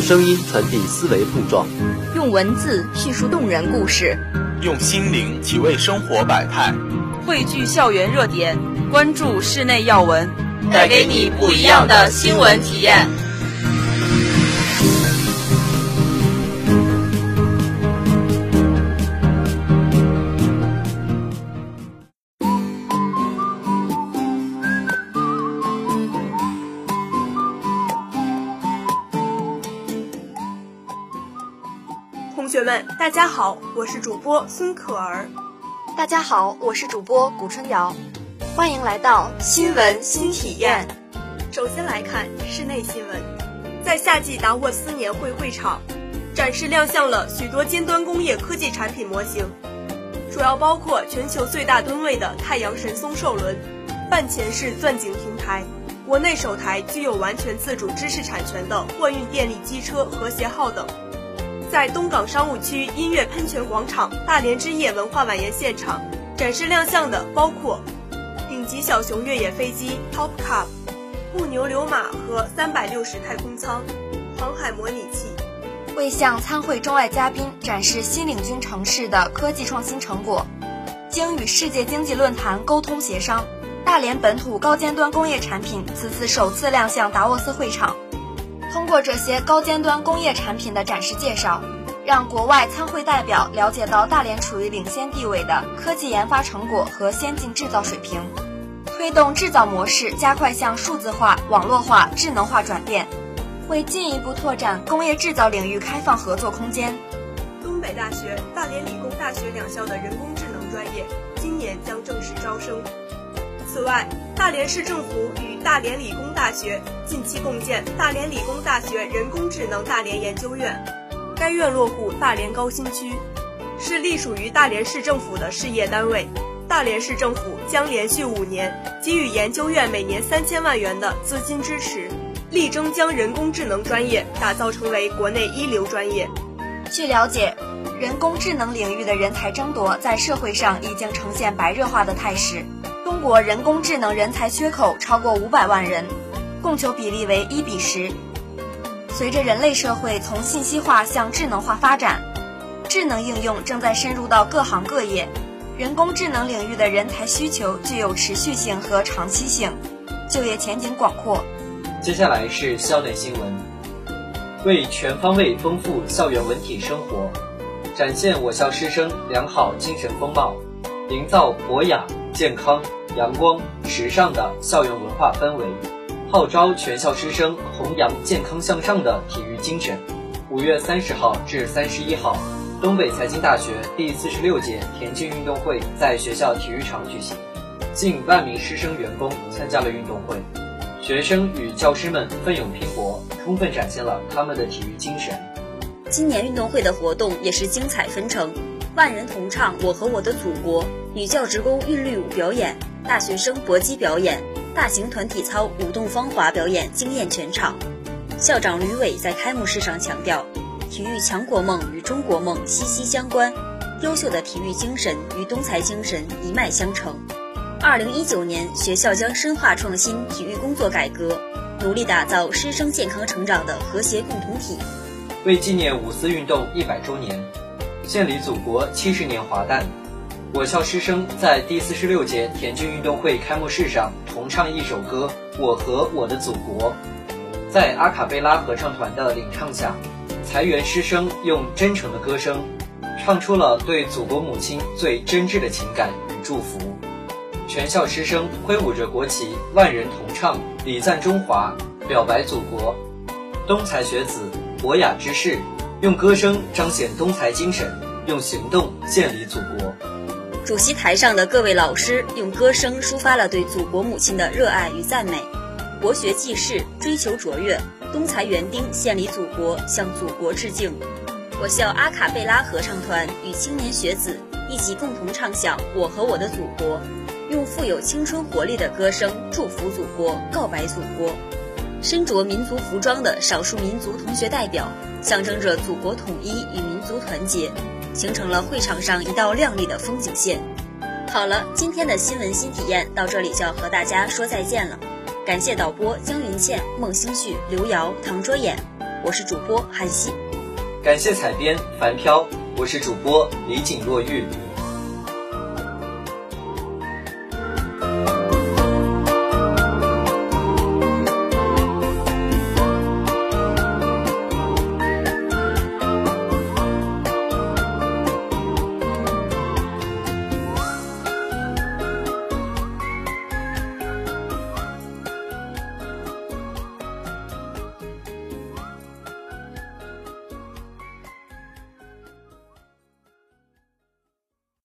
用声音传递思维碰撞，用文字叙述动人故事，用心灵体味生活百态，汇聚校园热点，关注室内要闻，带给你不一样的新闻体验。学们，大家好，我是主播孙可儿。大家好，我是主播古春瑶，欢迎来到新闻新体验。首先来看室内新闻，在夏季达沃斯年会会场，展示亮相了许多尖端工业科技产品模型，主要包括全球最大吨位的太阳神松兽轮、半潜式钻井平台，国内首台具有完全自主知识产权的货运电力机车和谐号等。在东港商务区音乐喷泉广场大连之夜文化晚宴现场，展示亮相的包括顶级小熊越野飞机 Top Cup、布牛流马和三百六十太空舱、航海模拟器，为向参会中外嘉宾展示新领军城市的科技创新成果。经与世界经济论坛沟通协商，大连本土高尖端工业产品此次首次亮相达沃斯会场。通过这些高尖端工业产品的展示介绍，让国外参会代表了解到大连处于领先地位的科技研发成果和先进制造水平，推动制造模式加快向数字化、网络化、智能化转变，会进一步拓展工业制造领域开放合作空间。东北大学、大连理工大学两校的人工智能专业今年将正式招生。此外，大连市政府与大连理工大学近期共建大连理工大学人工智能大连研究院，该院落户大连高新区，是隶属于大连市政府的事业单位。大连市政府将连续五年给予研究院每年三千万元的资金支持，力争将人工智能专业打造成为国内一流专业。据了解，人工智能领域的人才争夺在社会上已经呈现白热化的态势。中国人工智能人才缺口超过五百万人，供求比例为一比十。随着人类社会从信息化向智能化发展，智能应用正在深入到各行各业，人工智能领域的人才需求具有持续性和长期性，就业前景广阔。接下来是校内新闻，为全方位丰富校园文体生活，展现我校师生良好精神风貌，营造博雅、健康。阳光、时尚的校园文化氛围，号召全校师生弘扬健康向上的体育精神。五月三十号至三十一号，东北财经大学第四十六届田径运动会在学校体育场举行，近万名师生员工参加了运动会。学生与教师们奋勇拼搏，充分展现了他们的体育精神。今年运动会的活动也是精彩纷呈，万人同唱《我和我的祖国》，女教职工韵律舞表演。大学生搏击表演、大型团体操舞动芳华表演惊艳全场。校长吕伟在开幕式上强调，体育强国梦与中国梦息息相关，优秀的体育精神与东财精神一脉相承。二零一九年，学校将深化创新体育工作改革，努力打造师生健康成长的和谐共同体。为纪念五四运动一百周年，献礼祖国七十年华诞。我校师生在第四十六届田径运动会开幕式上同唱一首歌《我和我的祖国》，在阿卡贝拉合唱团的领唱下，财源师生用真诚的歌声，唱出了对祖国母亲最真挚的情感与祝福。全校师生挥舞着国旗，万人同唱，礼赞中华，表白祖国。东财学子博雅之士，用歌声彰显东财精神，用行动献礼祖国。主席台上的各位老师用歌声抒发了对祖国母亲的热爱与赞美，博学济世，追求卓越。东财园丁献礼祖国，向祖国致敬。我校阿卡贝拉合唱团与青年学子一起共同唱响《我和我的祖国》，用富有青春活力的歌声祝福祖国，告白祖国。身着民族服装的少数民族同学代表，象征着祖国统一与民族团结。形成了会场上一道亮丽的风景线。好了，今天的新闻新体验到这里就要和大家说再见了。感谢导播江云倩、孟星旭、刘瑶、唐卓衍，我是主播韩熙。感谢采编樊飘，我是主播李景若玉。